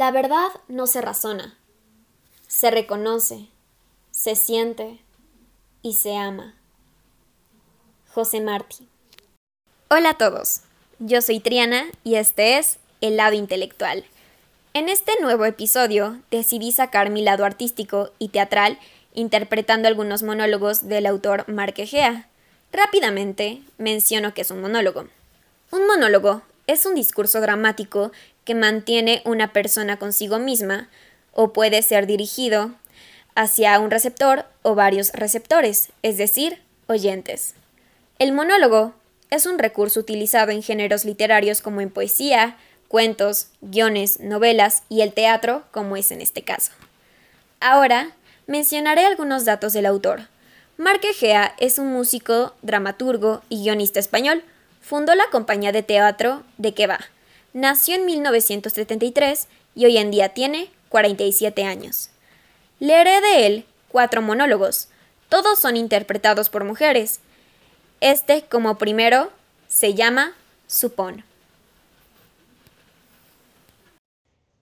La verdad no se razona, se reconoce, se siente y se ama. José Martí. Hola a todos, yo soy Triana y este es El lado intelectual. En este nuevo episodio decidí sacar mi lado artístico y teatral interpretando algunos monólogos del autor Marquegea. Rápidamente menciono que es un monólogo. Un monólogo es un discurso dramático que mantiene una persona consigo misma o puede ser dirigido hacia un receptor o varios receptores, es decir, oyentes. El monólogo es un recurso utilizado en géneros literarios como en poesía, cuentos, guiones, novelas y el teatro, como es en este caso. Ahora mencionaré algunos datos del autor. Marc Egea es un músico, dramaturgo y guionista español. Fundó la compañía de teatro De qué va. Nació en 1973 y hoy en día tiene 47 años. Leeré de él cuatro monólogos. Todos son interpretados por mujeres. Este, como primero, se llama Supón.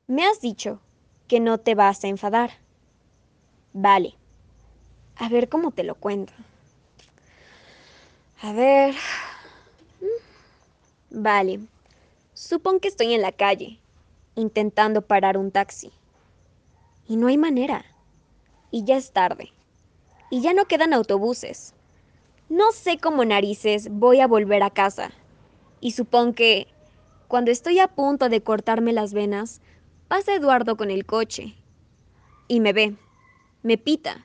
Me has dicho que no te vas a enfadar. Vale. A ver cómo te lo cuento. A ver. Vale. Supón que estoy en la calle, intentando parar un taxi. Y no hay manera. Y ya es tarde. Y ya no quedan autobuses. No sé cómo narices voy a volver a casa. Y supón que, cuando estoy a punto de cortarme las venas, pasa Eduardo con el coche. Y me ve, me pita,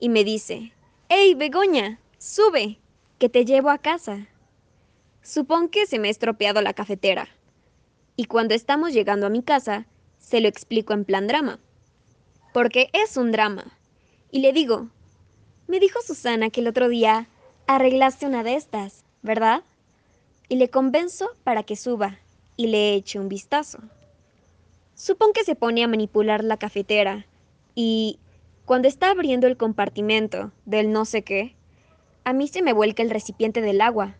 y me dice, ¡Ey, Begoña! ¡Sube! Que te llevo a casa. Supón que se me ha estropeado la cafetera. Y cuando estamos llegando a mi casa, se lo explico en plan drama. Porque es un drama. Y le digo, me dijo Susana que el otro día arreglaste una de estas, ¿verdad? Y le convenzo para que suba y le eche un vistazo. Supón que se pone a manipular la cafetera y, cuando está abriendo el compartimento del no sé qué, a mí se me vuelca el recipiente del agua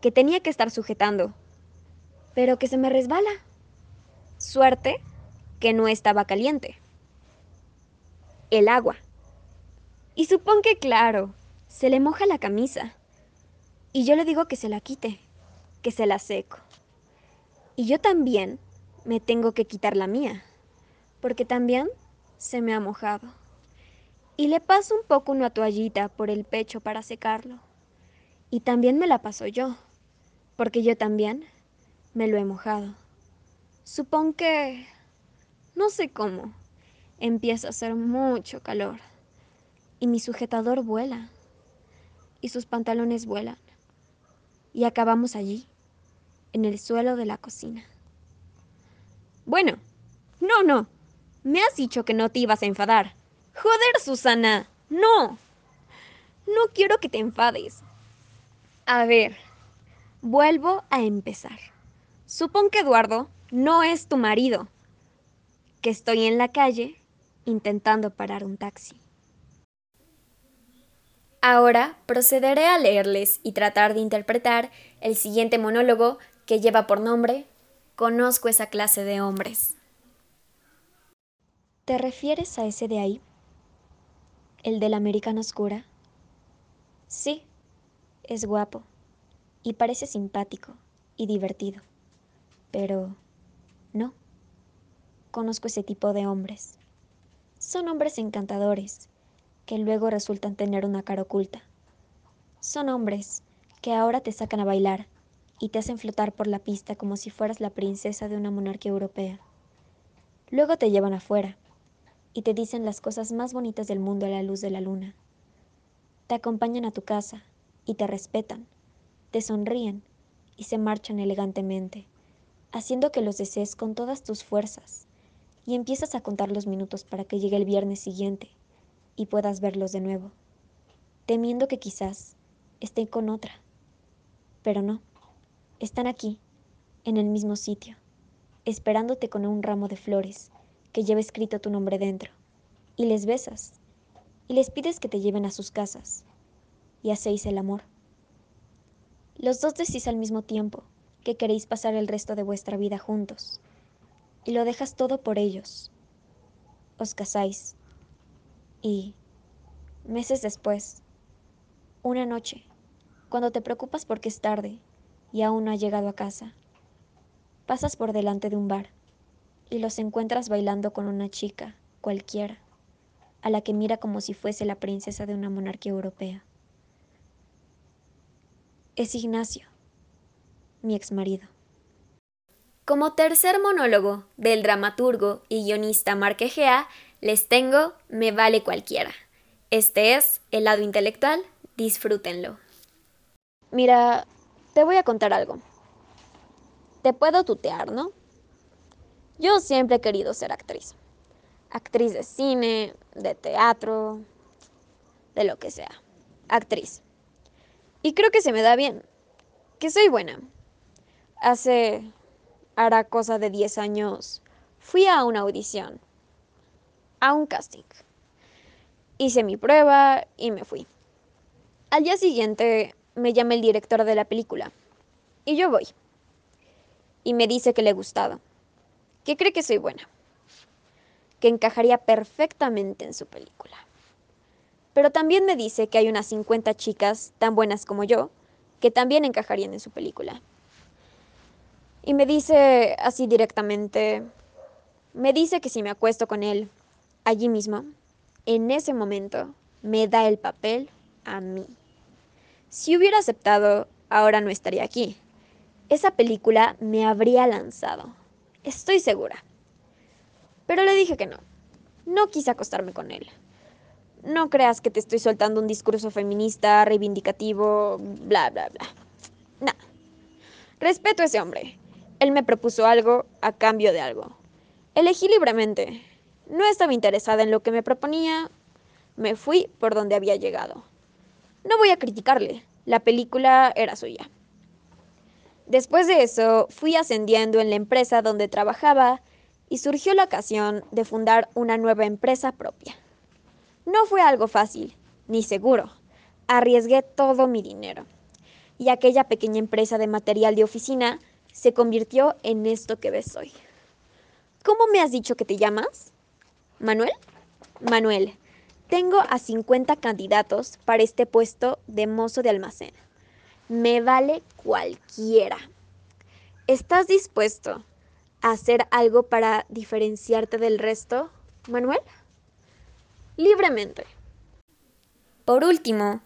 que tenía que estar sujetando, pero que se me resbala. Suerte que no estaba caliente. El agua. Y supón que, claro, se le moja la camisa. Y yo le digo que se la quite, que se la seco. Y yo también me tengo que quitar la mía, porque también se me ha mojado. Y le paso un poco una toallita por el pecho para secarlo. Y también me la paso yo, porque yo también me lo he mojado. Supón que... no sé cómo. Empieza a hacer mucho calor. Y mi sujetador vuela. Y sus pantalones vuelan. Y acabamos allí, en el suelo de la cocina. Bueno, no, no. Me has dicho que no te ibas a enfadar. Joder, Susana. No. No quiero que te enfades. A ver, vuelvo a empezar. Supón que Eduardo no es tu marido. Que estoy en la calle intentando parar un taxi. Ahora procederé a leerles y tratar de interpretar el siguiente monólogo que lleva por nombre Conozco esa clase de hombres. ¿Te refieres a ese de ahí? ¿El de la americana oscura? Sí, es guapo y parece simpático y divertido, pero no. Conozco ese tipo de hombres. Son hombres encantadores que luego resultan tener una cara oculta. Son hombres que ahora te sacan a bailar y te hacen flotar por la pista como si fueras la princesa de una monarquía europea. Luego te llevan afuera y te dicen las cosas más bonitas del mundo a la luz de la luna. Te acompañan a tu casa y te respetan, te sonríen y se marchan elegantemente, haciendo que los desees con todas tus fuerzas y empiezas a contar los minutos para que llegue el viernes siguiente y puedas verlos de nuevo, temiendo que quizás estén con otra. Pero no. Están aquí, en el mismo sitio, esperándote con un ramo de flores que lleva escrito tu nombre dentro, y les besas, y les pides que te lleven a sus casas, y hacéis el amor. Los dos decís al mismo tiempo que queréis pasar el resto de vuestra vida juntos, y lo dejas todo por ellos. Os casáis. Y, meses después, una noche, cuando te preocupas porque es tarde y aún no ha llegado a casa, pasas por delante de un bar y los encuentras bailando con una chica, cualquiera, a la que mira como si fuese la princesa de una monarquía europea. Es Ignacio, mi exmarido. Como tercer monólogo del dramaturgo y guionista Marquegea, les tengo Me vale cualquiera. Este es el lado intelectual, disfrútenlo. Mira, te voy a contar algo. Te puedo tutear, ¿no? Yo siempre he querido ser actriz. Actriz de cine, de teatro, de lo que sea. Actriz. Y creo que se me da bien. Que soy buena. Hace, hará cosa de 10 años, fui a una audición. A un casting. Hice mi prueba y me fui. Al día siguiente me llama el director de la película. Y yo voy. Y me dice que le he gustado que cree que soy buena, que encajaría perfectamente en su película. Pero también me dice que hay unas 50 chicas tan buenas como yo que también encajarían en su película. Y me dice así directamente, me dice que si me acuesto con él allí mismo, en ese momento, me da el papel a mí. Si hubiera aceptado, ahora no estaría aquí. Esa película me habría lanzado. Estoy segura. Pero le dije que no. No quise acostarme con él. No creas que te estoy soltando un discurso feminista, reivindicativo, bla, bla, bla. No. Respeto a ese hombre. Él me propuso algo a cambio de algo. Elegí libremente. No estaba interesada en lo que me proponía. Me fui por donde había llegado. No voy a criticarle. La película era suya. Después de eso, fui ascendiendo en la empresa donde trabajaba y surgió la ocasión de fundar una nueva empresa propia. No fue algo fácil, ni seguro. Arriesgué todo mi dinero. Y aquella pequeña empresa de material de oficina se convirtió en esto que ves hoy. ¿Cómo me has dicho que te llamas? ¿Manuel? Manuel, tengo a 50 candidatos para este puesto de mozo de almacén. Me vale cualquiera. ¿Estás dispuesto a hacer algo para diferenciarte del resto, Manuel? Libremente. Por último,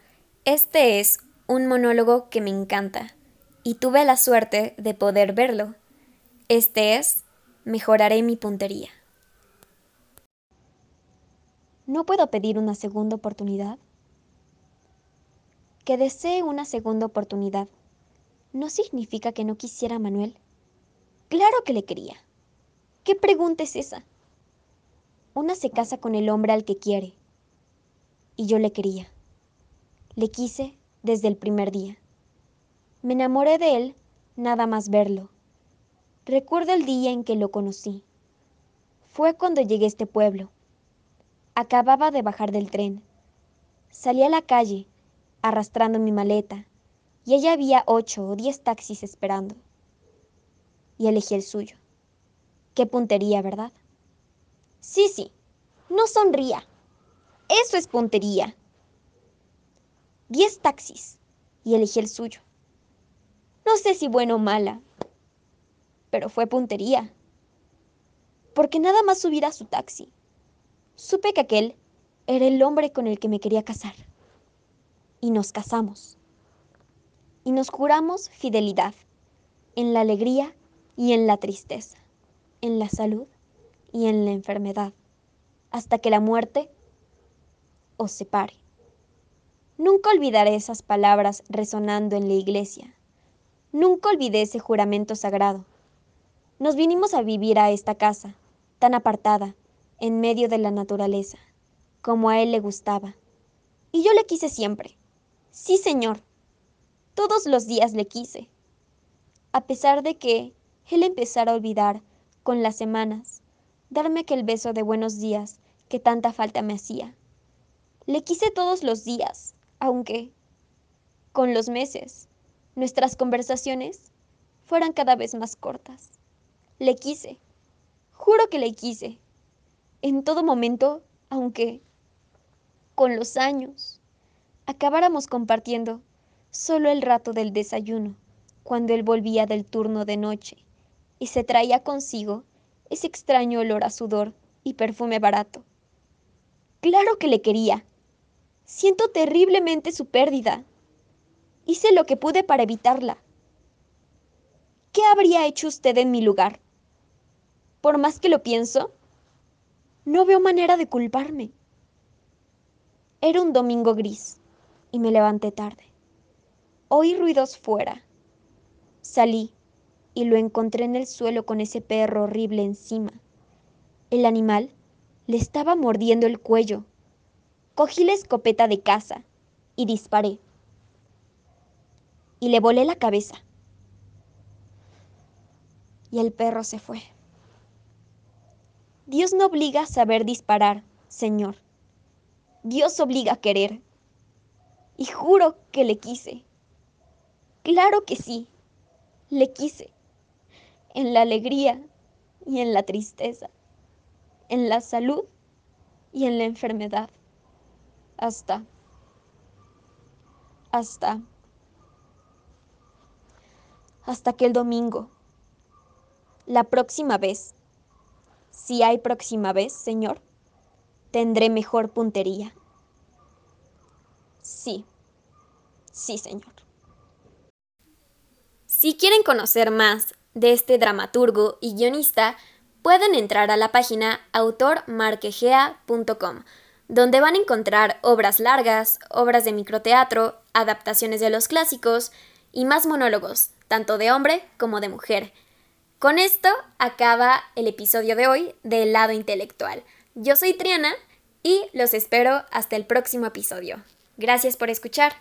este es un monólogo que me encanta y tuve la suerte de poder verlo. Este es Mejoraré mi puntería. ¿No puedo pedir una segunda oportunidad? Que desee una segunda oportunidad no significa que no quisiera a Manuel. Claro que le quería. ¿Qué pregunta es esa? Una se casa con el hombre al que quiere. Y yo le quería. Le quise desde el primer día. Me enamoré de él nada más verlo. Recuerdo el día en que lo conocí. Fue cuando llegué a este pueblo. Acababa de bajar del tren. Salí a la calle arrastrando mi maleta, y allá había ocho o diez taxis esperando. Y elegí el suyo. Qué puntería, ¿verdad? Sí, sí, no sonría. Eso es puntería. Diez taxis, y elegí el suyo. No sé si bueno o mala, pero fue puntería. Porque nada más subir a su taxi, supe que aquel era el hombre con el que me quería casar y nos casamos. Y nos juramos fidelidad en la alegría y en la tristeza, en la salud y en la enfermedad, hasta que la muerte os separe. Nunca olvidaré esas palabras resonando en la iglesia. Nunca olvidé ese juramento sagrado. Nos vinimos a vivir a esta casa, tan apartada, en medio de la naturaleza, como a él le gustaba. Y yo le quise siempre, Sí, señor. Todos los días le quise. A pesar de que él empezara a olvidar, con las semanas, darme aquel beso de buenos días que tanta falta me hacía. Le quise todos los días, aunque, con los meses, nuestras conversaciones fueran cada vez más cortas. Le quise, Juro que le quise. En todo momento, aunque con los años acabáramos compartiendo solo el rato del desayuno, cuando él volvía del turno de noche y se traía consigo ese extraño olor a sudor y perfume barato. Claro que le quería. Siento terriblemente su pérdida. Hice lo que pude para evitarla. ¿Qué habría hecho usted en mi lugar? Por más que lo pienso, no veo manera de culparme. Era un domingo gris y me levanté tarde. Oí ruidos fuera. Salí y lo encontré en el suelo con ese perro horrible encima. El animal le estaba mordiendo el cuello. Cogí la escopeta de caza y disparé. Y le volé la cabeza. Y el perro se fue. Dios no obliga a saber disparar, Señor. Dios obliga a querer. Y juro que le quise. Claro que sí, le quise. En la alegría y en la tristeza en la salud y en la enfermedad. Hasta, hasta, hasta que el domingo, la próxima vez, si hay próxima vez, Señor, tendré mejor puntería. Sí, sí, Señor. Si quieren conocer más de este dramaturgo y guionista, pueden entrar a la página autormarquegea.com, donde van a encontrar obras largas, obras de microteatro, adaptaciones de los clásicos y más monólogos, tanto de hombre como de mujer. Con esto acaba el episodio de hoy del lado intelectual. Yo soy Triana y los espero hasta el próximo episodio. Gracias por escuchar.